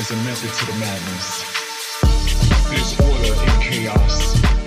There's a method to the madness. There's order in chaos.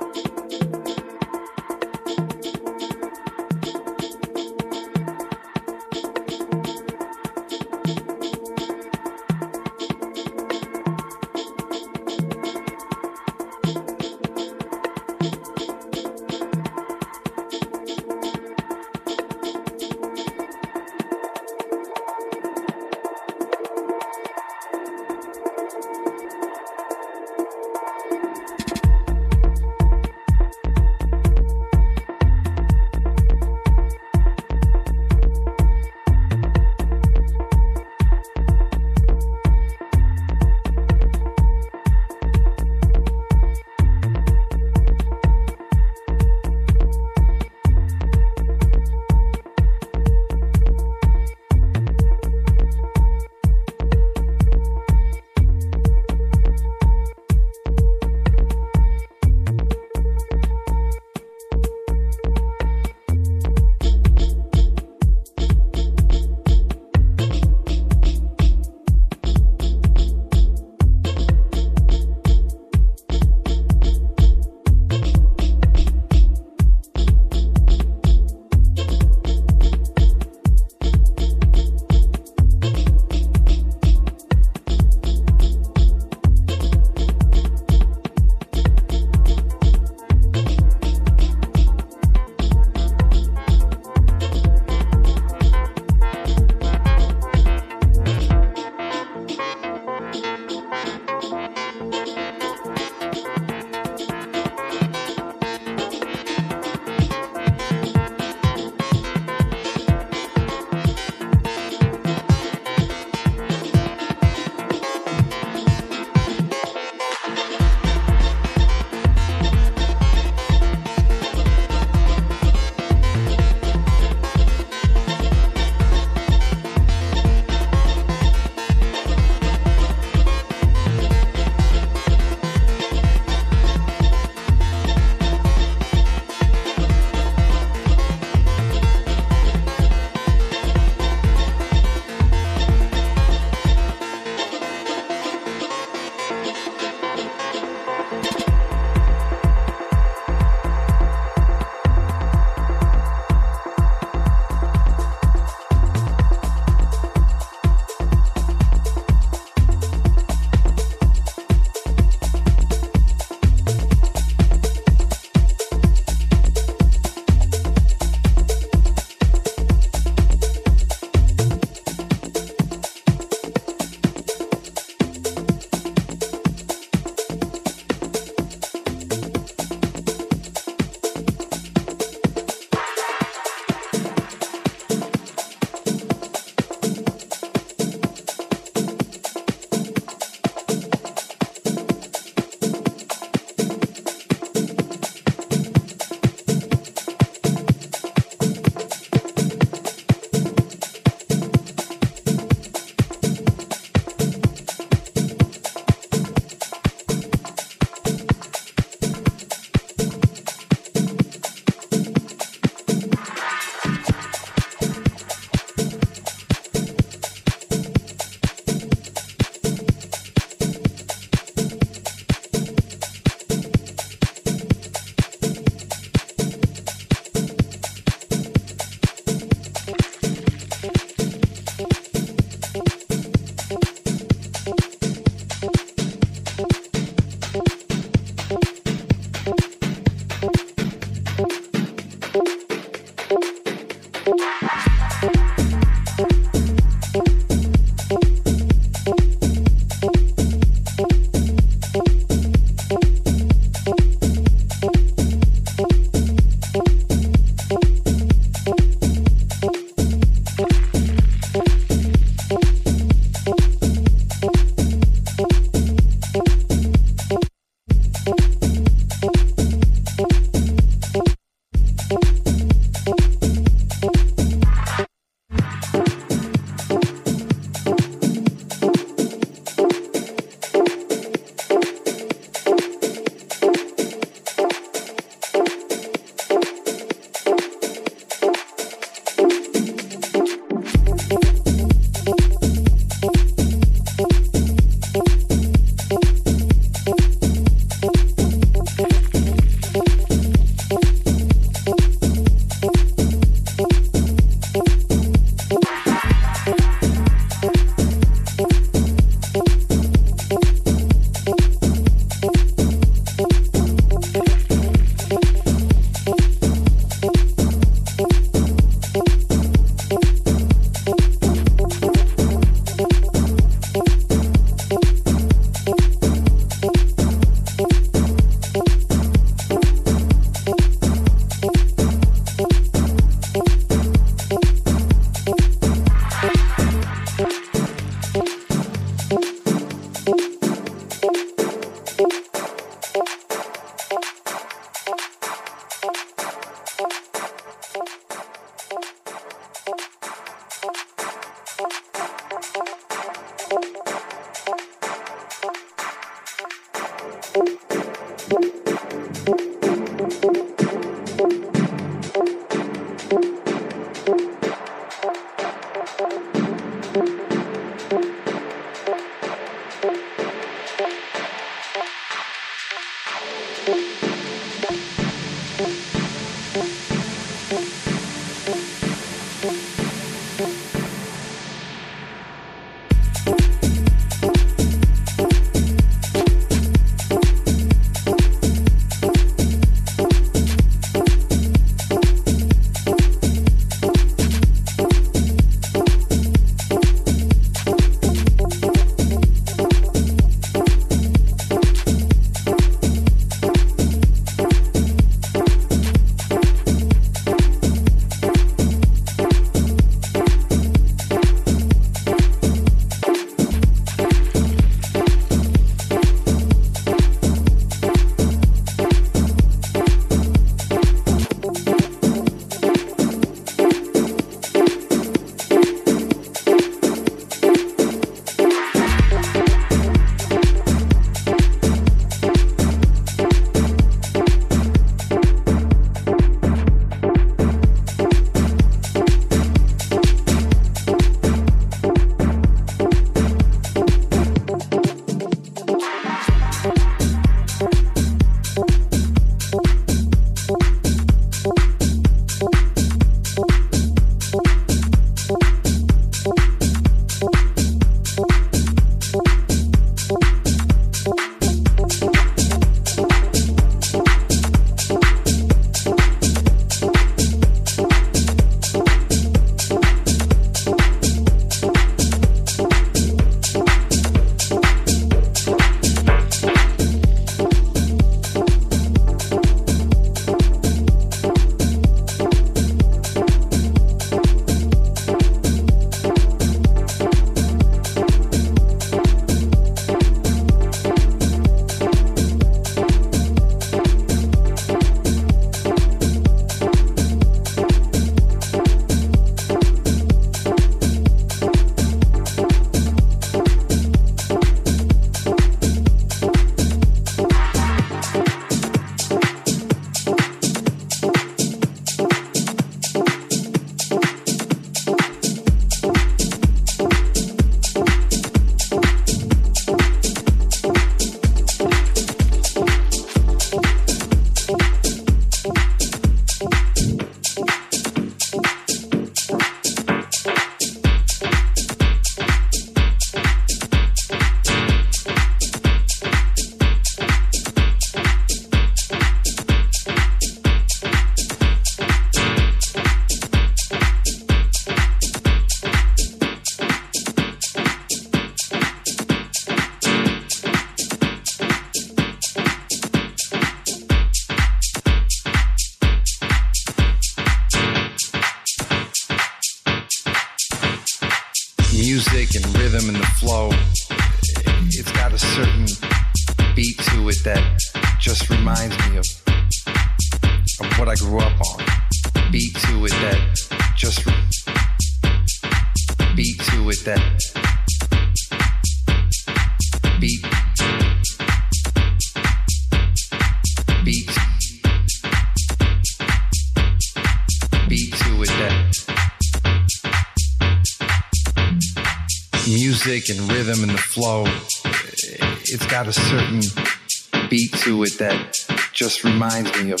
It that just reminds me of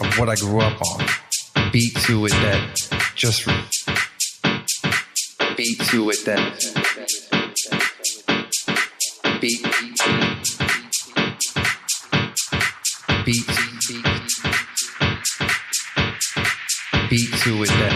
of what I grew up on. Beat to it that just beat to it that beat beat beat to it that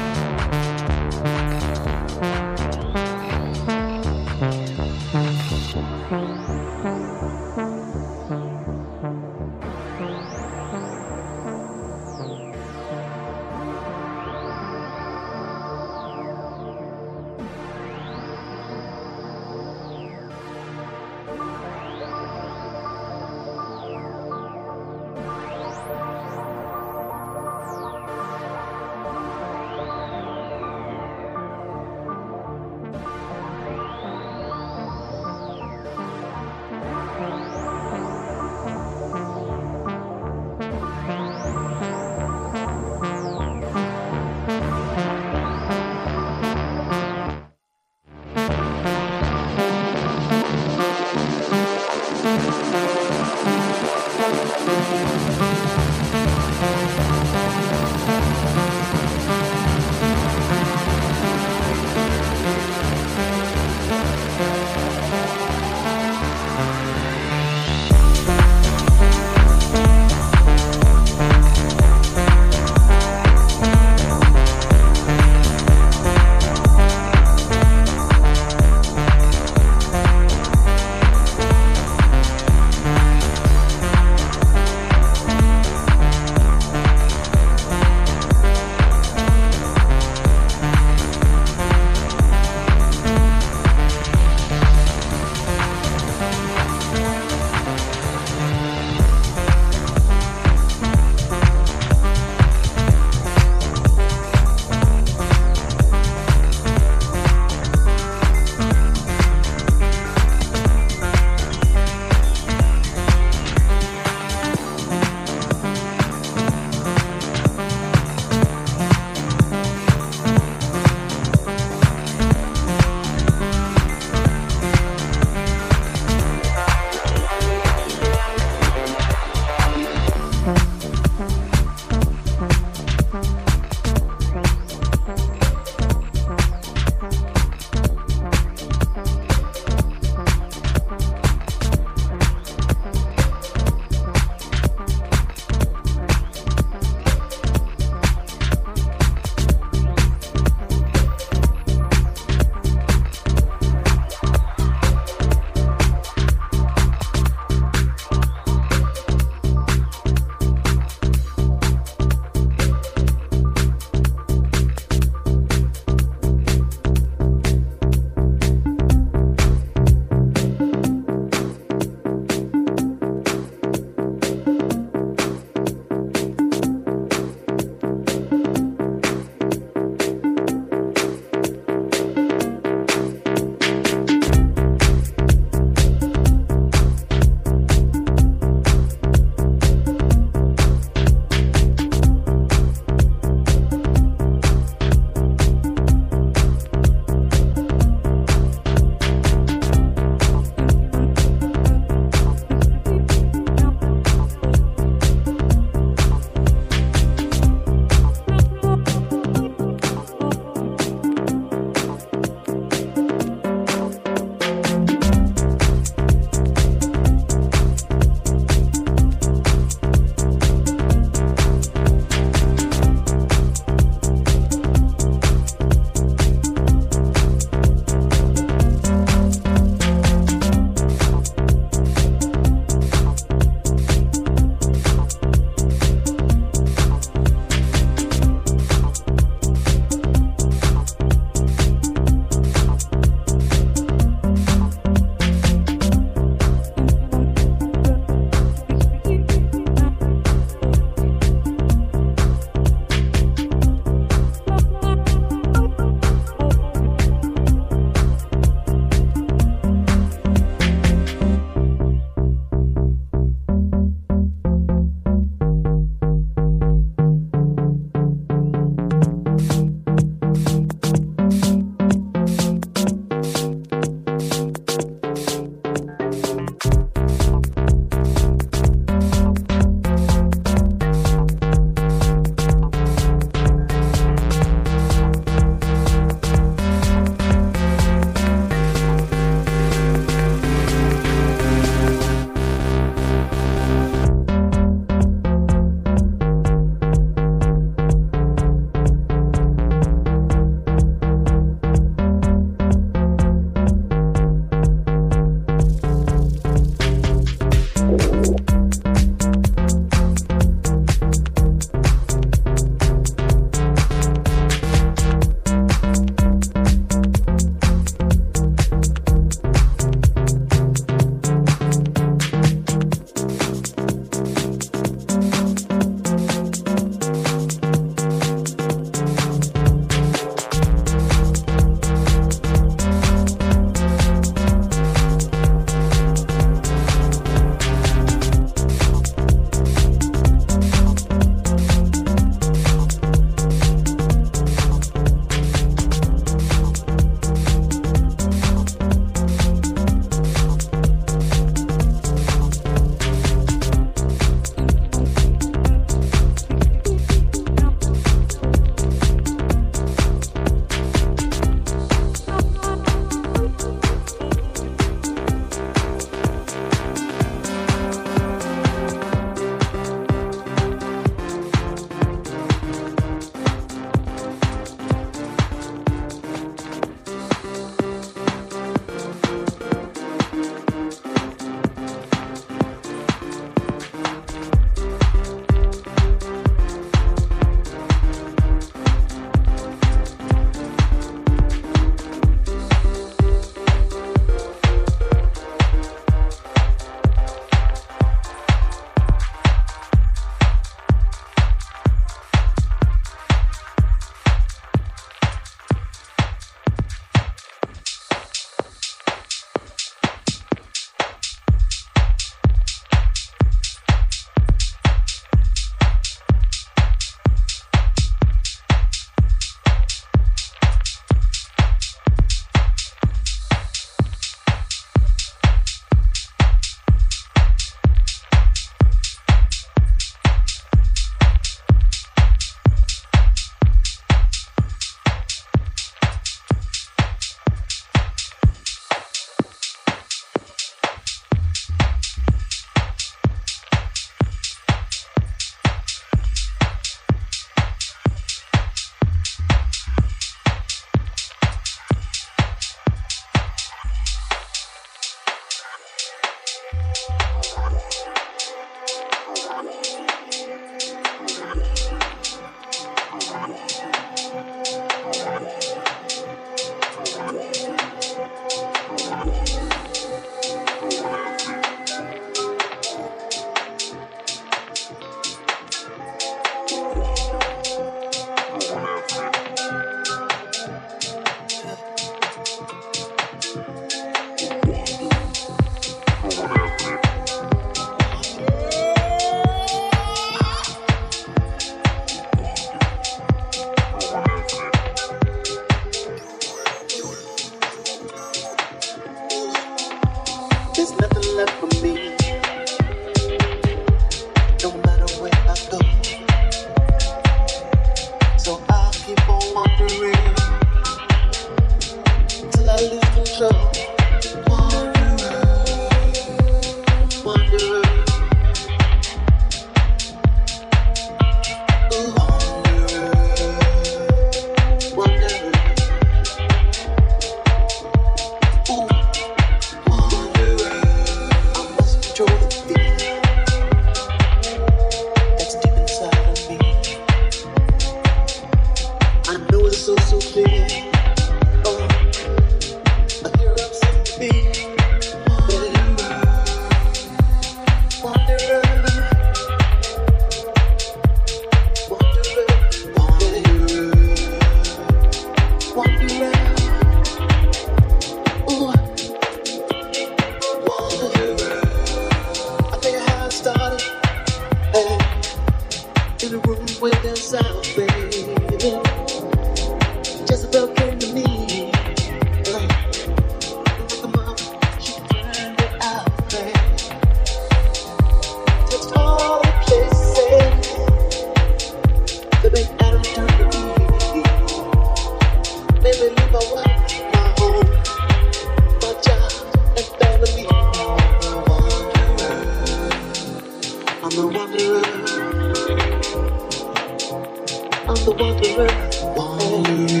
Are one the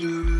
do.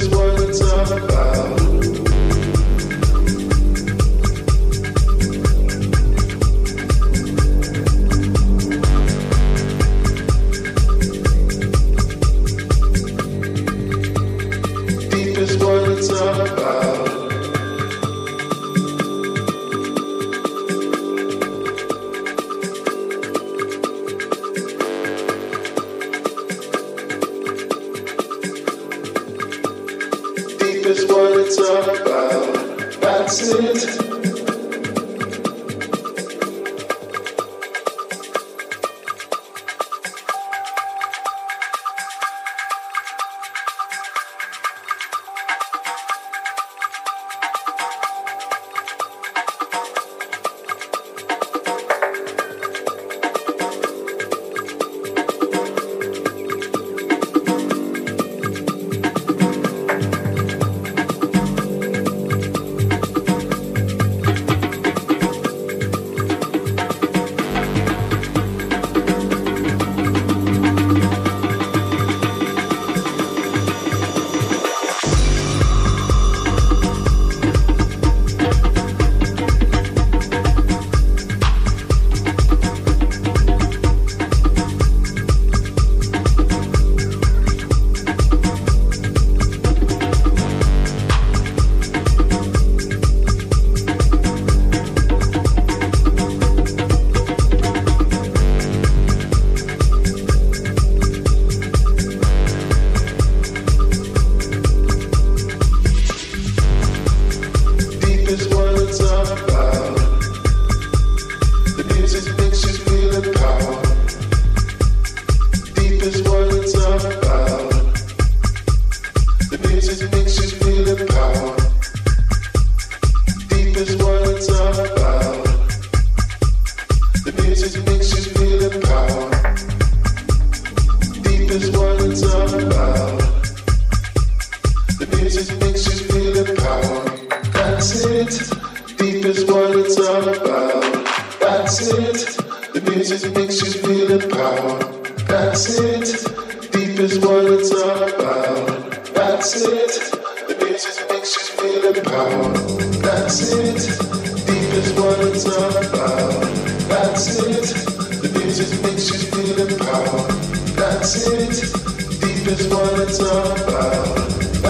is what it's about.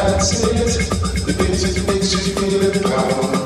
That's it, deep is what it's all